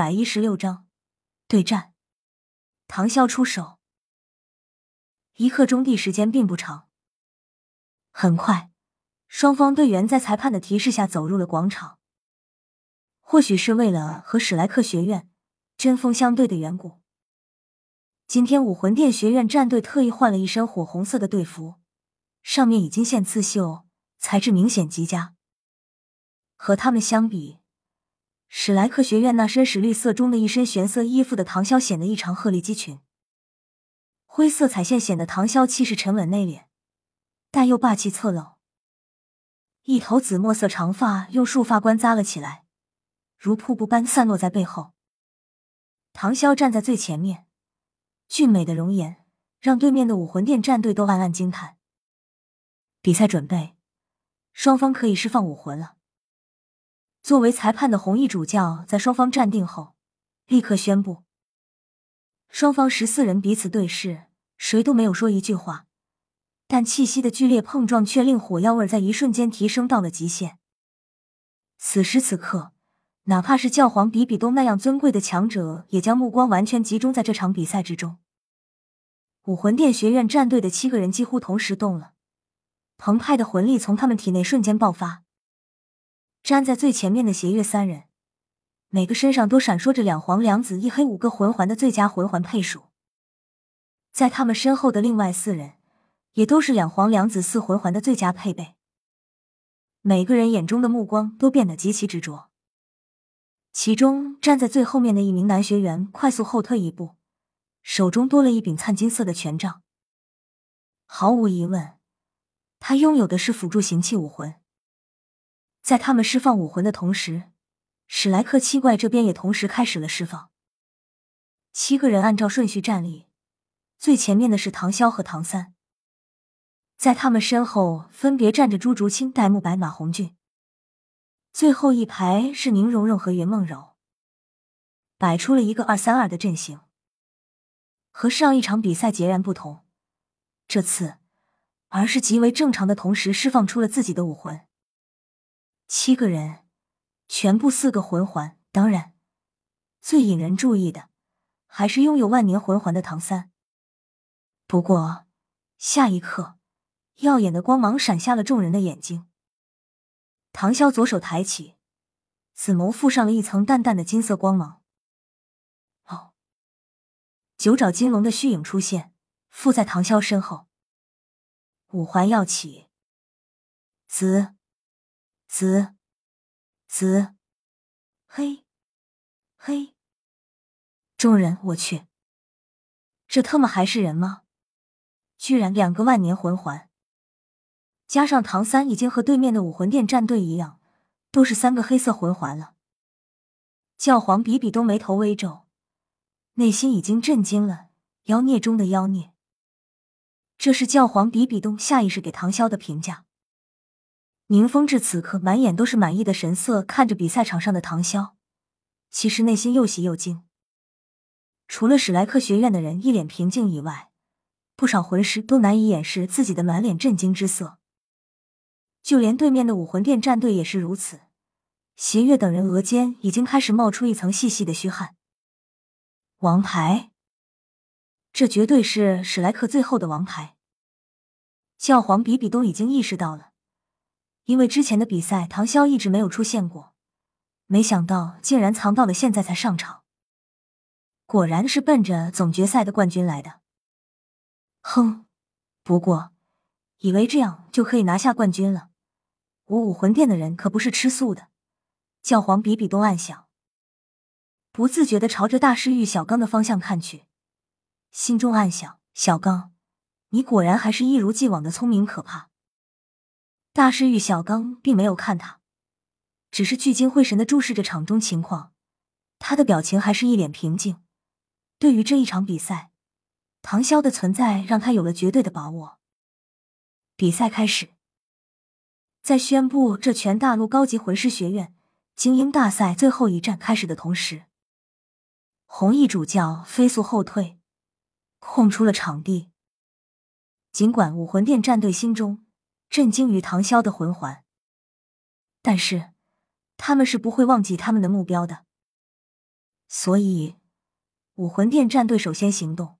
百一十六章对战。唐啸出手，一刻钟地时间并不长。很快，双方队员在裁判的提示下走入了广场。或许是为了和史莱克学院针锋相对的缘故，今天武魂殿学院战队特意换了一身火红色的队服，上面已经现刺绣，材质明显极佳。和他们相比，史莱克学院那身史绿色中的一身玄色衣服的唐潇显得异常鹤立鸡群。灰色彩线显得唐潇气势沉稳内敛，但又霸气侧漏。一头紫墨色长发用束发冠扎了起来。如瀑布般散落在背后。唐潇站在最前面，俊美的容颜让对面的武魂殿战队都暗暗惊叹。比赛准备，双方可以释放武魂了。作为裁判的红衣主教在双方站定后，立刻宣布。双方十四人彼此对视，谁都没有说一句话，但气息的剧烈碰撞却令火药味在一瞬间提升到了极限。此时此刻。哪怕是教皇比比东那样尊贵的强者，也将目光完全集中在这场比赛之中。武魂殿学院战队的七个人几乎同时动了，澎湃的魂力从他们体内瞬间爆发。站在最前面的邪月三人，每个身上都闪烁着两黄两紫一黑五个魂环的最佳魂环配属。在他们身后的另外四人，也都是两黄两紫四魂环的最佳配备。每个人眼中的目光都变得极其执着。其中站在最后面的一名男学员快速后退一步，手中多了一柄灿金色的权杖。毫无疑问，他拥有的是辅助行器武魂。在他们释放武魂的同时，史莱克七怪这边也同时开始了释放。七个人按照顺序站立，最前面的是唐潇和唐三，在他们身后分别站着朱竹清、戴沐白、马红俊。最后一排是宁荣荣和袁梦柔，摆出了一个二三二的阵型。和上一场比赛截然不同，这次而是极为正常的同时释放出了自己的武魂。七个人，全部四个魂环。当然，最引人注意的还是拥有万年魂环的唐三。不过，下一刻，耀眼的光芒闪瞎了众人的眼睛。唐潇左手抬起，紫眸附上了一层淡淡的金色光芒。哦，九爪金龙的虚影出现，附在唐潇身后。五环耀起，紫、紫、紫、黑、黑。众人，我去，这他妈还是人吗？居然两个万年魂环！加上唐三已经和对面的武魂殿战队一样，都是三个黑色魂环了。教皇比比东眉头微皱，内心已经震惊了。妖孽中的妖孽，这是教皇比比东下意识给唐潇的评价。宁风致此刻满眼都是满意的神色，看着比赛场上的唐潇，其实内心又喜又惊。除了史莱克学院的人一脸平静以外，不少魂师都难以掩饰自己的满脸震惊之色。就连对面的武魂殿战队也是如此，邪月等人额间已经开始冒出一层细细的虚汗。王牌，这绝对是史莱克最后的王牌。教皇比比东已经意识到了，因为之前的比赛唐潇一直没有出现过，没想到竟然藏到了现在才上场，果然是奔着总决赛的冠军来的。哼，不过以为这样就可以拿下冠军了。我武魂殿的人可不是吃素的，教皇比比东暗想，不自觉的朝着大师玉小刚的方向看去，心中暗想：小刚，你果然还是一如既往的聪明可怕。大师玉小刚并没有看他，只是聚精会神的注视着场中情况，他的表情还是一脸平静。对于这一场比赛，唐潇的存在让他有了绝对的把握。比赛开始。在宣布这全大陆高级魂师学院精英大赛最后一战开始的同时，红衣主教飞速后退，空出了场地。尽管武魂殿战队心中震惊于唐潇的魂环，但是他们是不会忘记他们的目标的。所以武魂殿战队首先行动。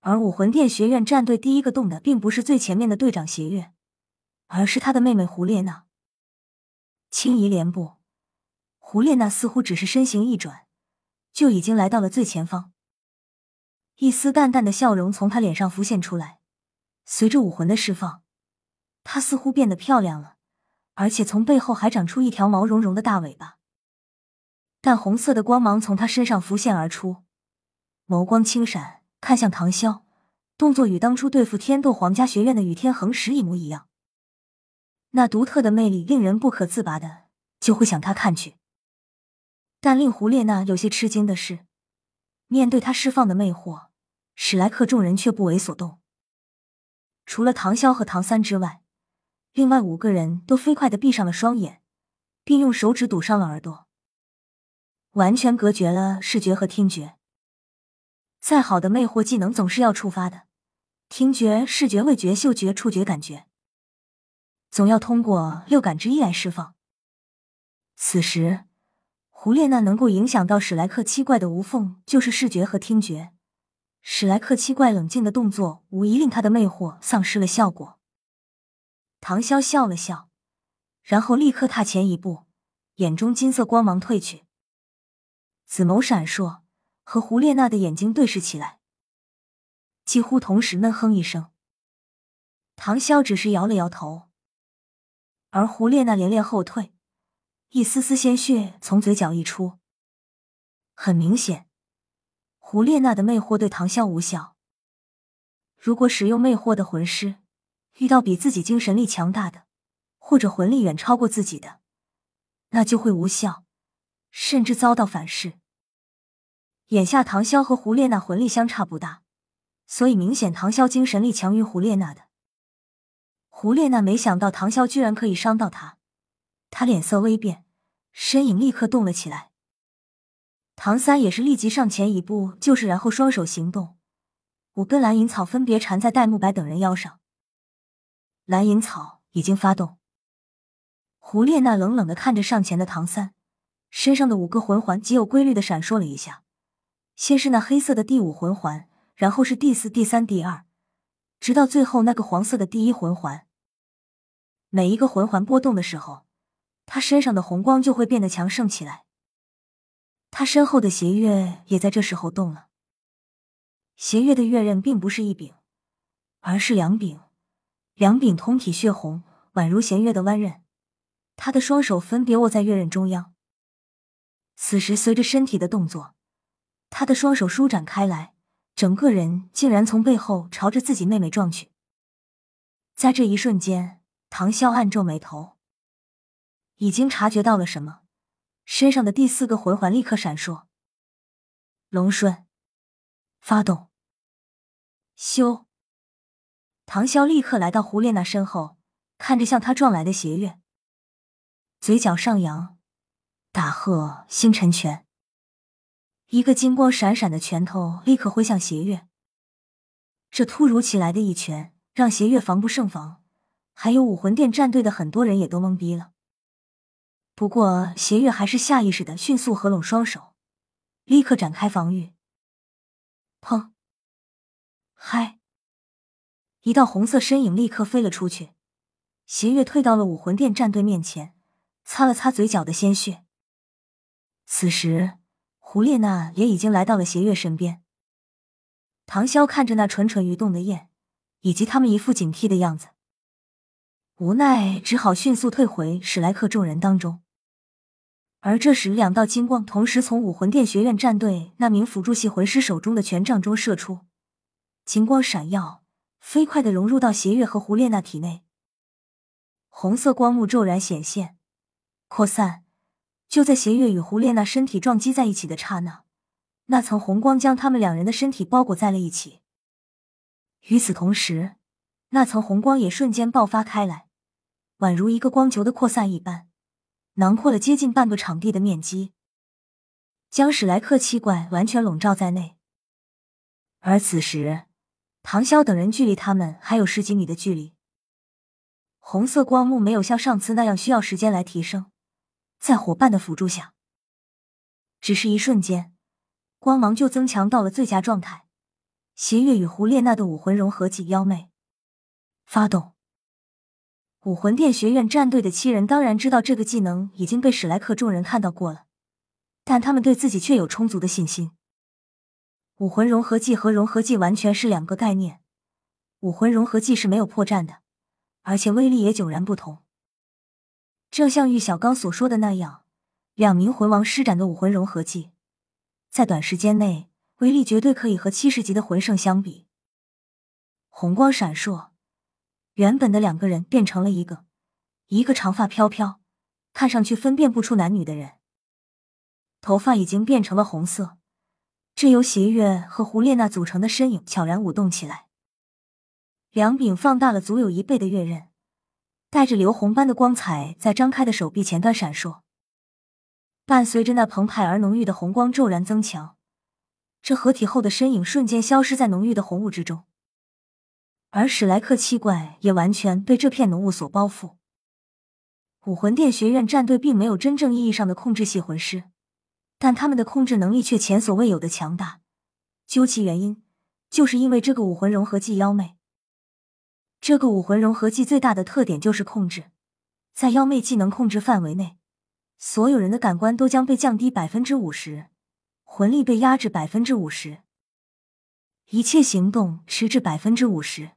而武魂殿学院战队第一个动的，并不是最前面的队长邪月，而是他的妹妹胡列娜。轻移莲步，胡列娜似乎只是身形一转，就已经来到了最前方。一丝淡淡的笑容从他脸上浮现出来，随着武魂的释放，她似乎变得漂亮了，而且从背后还长出一条毛茸茸的大尾巴。淡红色的光芒从她身上浮现而出，眸光轻闪，看向唐潇，动作与当初对付天斗皇家学院的雨天恒时一模一样。那独特的魅力令人不可自拔的就会向他看去。但令胡列娜有些吃惊的是，面对他释放的魅惑。史莱克众人却不为所动，除了唐潇和唐三之外，另外五个人都飞快的闭上了双眼，并用手指堵上了耳朵，完全隔绝了视觉和听觉。再好的魅惑技能总是要触发的，听觉、视觉、味觉、嗅觉、触觉感觉，总要通过六感之一来释放。此时，胡列娜能够影响到史莱克七怪的无缝就是视觉和听觉。史莱克七怪冷静的动作，无疑令他的魅惑丧失了效果。唐潇笑了笑，然后立刻踏前一步，眼中金色光芒褪去，紫眸闪烁，和胡列娜的眼睛对视起来，几乎同时闷哼一声。唐潇只是摇了摇头，而胡列娜连连后退，一丝丝鲜血从嘴角溢出，很明显。胡列娜的魅惑对唐潇无效。如果使用魅惑的魂师遇到比自己精神力强大的，或者魂力远超过自己的，那就会无效，甚至遭到反噬。眼下唐潇和胡列娜魂力相差不大，所以明显唐潇精神力强于胡列娜的。胡列娜没想到唐潇居然可以伤到他，他脸色微变，身影立刻动了起来。唐三也是立即上前一步，就是然后双手行动，五根蓝银草分别缠在戴沐白等人腰上。蓝银草已经发动。胡列娜冷冷的看着上前的唐三，身上的五个魂环极有规律的闪烁了一下，先是那黑色的第五魂环，然后是第四、第三、第二，直到最后那个黄色的第一魂环。每一个魂环波动的时候，他身上的红光就会变得强盛起来。他身后的邪月也在这时候动了。邪月的月刃并不是一柄，而是两柄，两柄通体血红，宛如弦月的弯刃。他的双手分别握在月刃中央。此时，随着身体的动作，他的双手舒展开来，整个人竟然从背后朝着自己妹妹撞去。在这一瞬间，唐潇暗皱眉头，已经察觉到了什么。身上的第四个魂环立刻闪烁，龙顺，发动。修，唐潇立刻来到胡列娜身后，看着向他撞来的邪月，嘴角上扬，打喝星辰拳。一个金光闪闪的拳头立刻挥向邪月，这突如其来的一拳让邪月防不胜防，还有武魂殿战队的很多人也都懵逼了。不过，邪月还是下意识的迅速合拢双手，立刻展开防御。砰！嗨！一道红色身影立刻飞了出去，邪月退到了武魂殿战队面前，擦了擦嘴角的鲜血。此时，胡列娜也已经来到了邪月身边。唐潇看着那蠢蠢欲动的焰，以及他们一副警惕的样子，无奈只好迅速退回史莱克众人当中。而这时，两道金光同时从武魂殿学院战队那名辅助系魂师手中的权杖中射出，金光闪耀，飞快的融入到邪月和胡列娜体内。红色光幕骤然显现，扩散。就在邪月与胡列娜身体撞击在一起的刹那，那层红光将他们两人的身体包裹在了一起。与此同时，那层红光也瞬间爆发开来，宛如一个光球的扩散一般。囊括了接近半个场地的面积，将史莱克七怪完全笼罩在内。而此时，唐潇等人距离他们还有十几米的距离。红色光幕没有像上次那样需要时间来提升，在伙伴的辅助下，只是一瞬间，光芒就增强到了最佳状态。邪月与胡列娜的武魂融合技妖媚发动。武魂殿学院战队的七人当然知道这个技能已经被史莱克众人看到过了，但他们对自己却有充足的信心。武魂融合技和融合技完全是两个概念，武魂融合技是没有破绽的，而且威力也迥然不同。正像玉小刚所说的那样，两名魂王施展的武魂融合技，在短时间内威力绝对可以和七十级的魂圣相比。红光闪烁。原本的两个人变成了一个，一个长发飘飘，看上去分辨不出男女的人，头发已经变成了红色。这由邪月和胡列娜组成的身影悄然舞动起来，两柄放大了足有一倍的月刃，带着流红般的光彩，在张开的手臂前端闪烁，伴随着那澎湃而浓郁的红光骤然增强，这合体后的身影瞬间消失在浓郁的红雾之中。而史莱克七怪也完全被这片浓雾所包覆。武魂殿学院战队并没有真正意义上的控制系魂师，但他们的控制能力却前所未有的强大。究其原因，就是因为这个武魂融合技妖魅。这个武魂融合技最大的特点就是控制，在妖魅技能控制范围内，所有人的感官都将被降低百分之五十，魂力被压制百分之五十，一切行动迟滞百分之五十。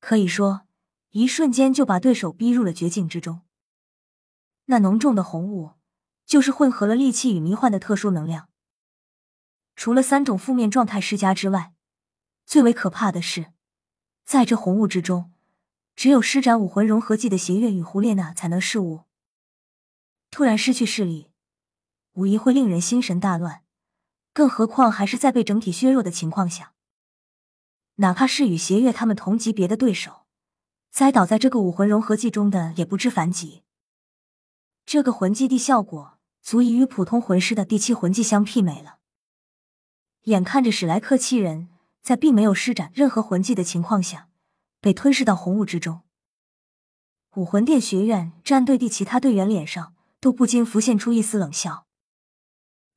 可以说，一瞬间就把对手逼入了绝境之中。那浓重的红雾，就是混合了戾气与迷幻的特殊能量。除了三种负面状态施加之外，最为可怕的是，在这红雾之中，只有施展武魂融合技的邪月与胡列娜才能视物。突然失去视力，无疑会令人心神大乱，更何况还是在被整体削弱的情况下。哪怕是与邪月他们同级别的对手，栽倒在这个武魂融合技中的也不知凡几。这个魂技的效果足以与普通魂师的第七魂技相媲美了。眼看着史莱克七人在并没有施展任何魂技的情况下被吞噬到红雾之中，武魂殿学院战队的其他队员脸上都不禁浮现出一丝冷笑，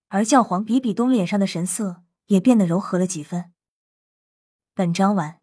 而教皇比比东脸上的神色也变得柔和了几分。本章完。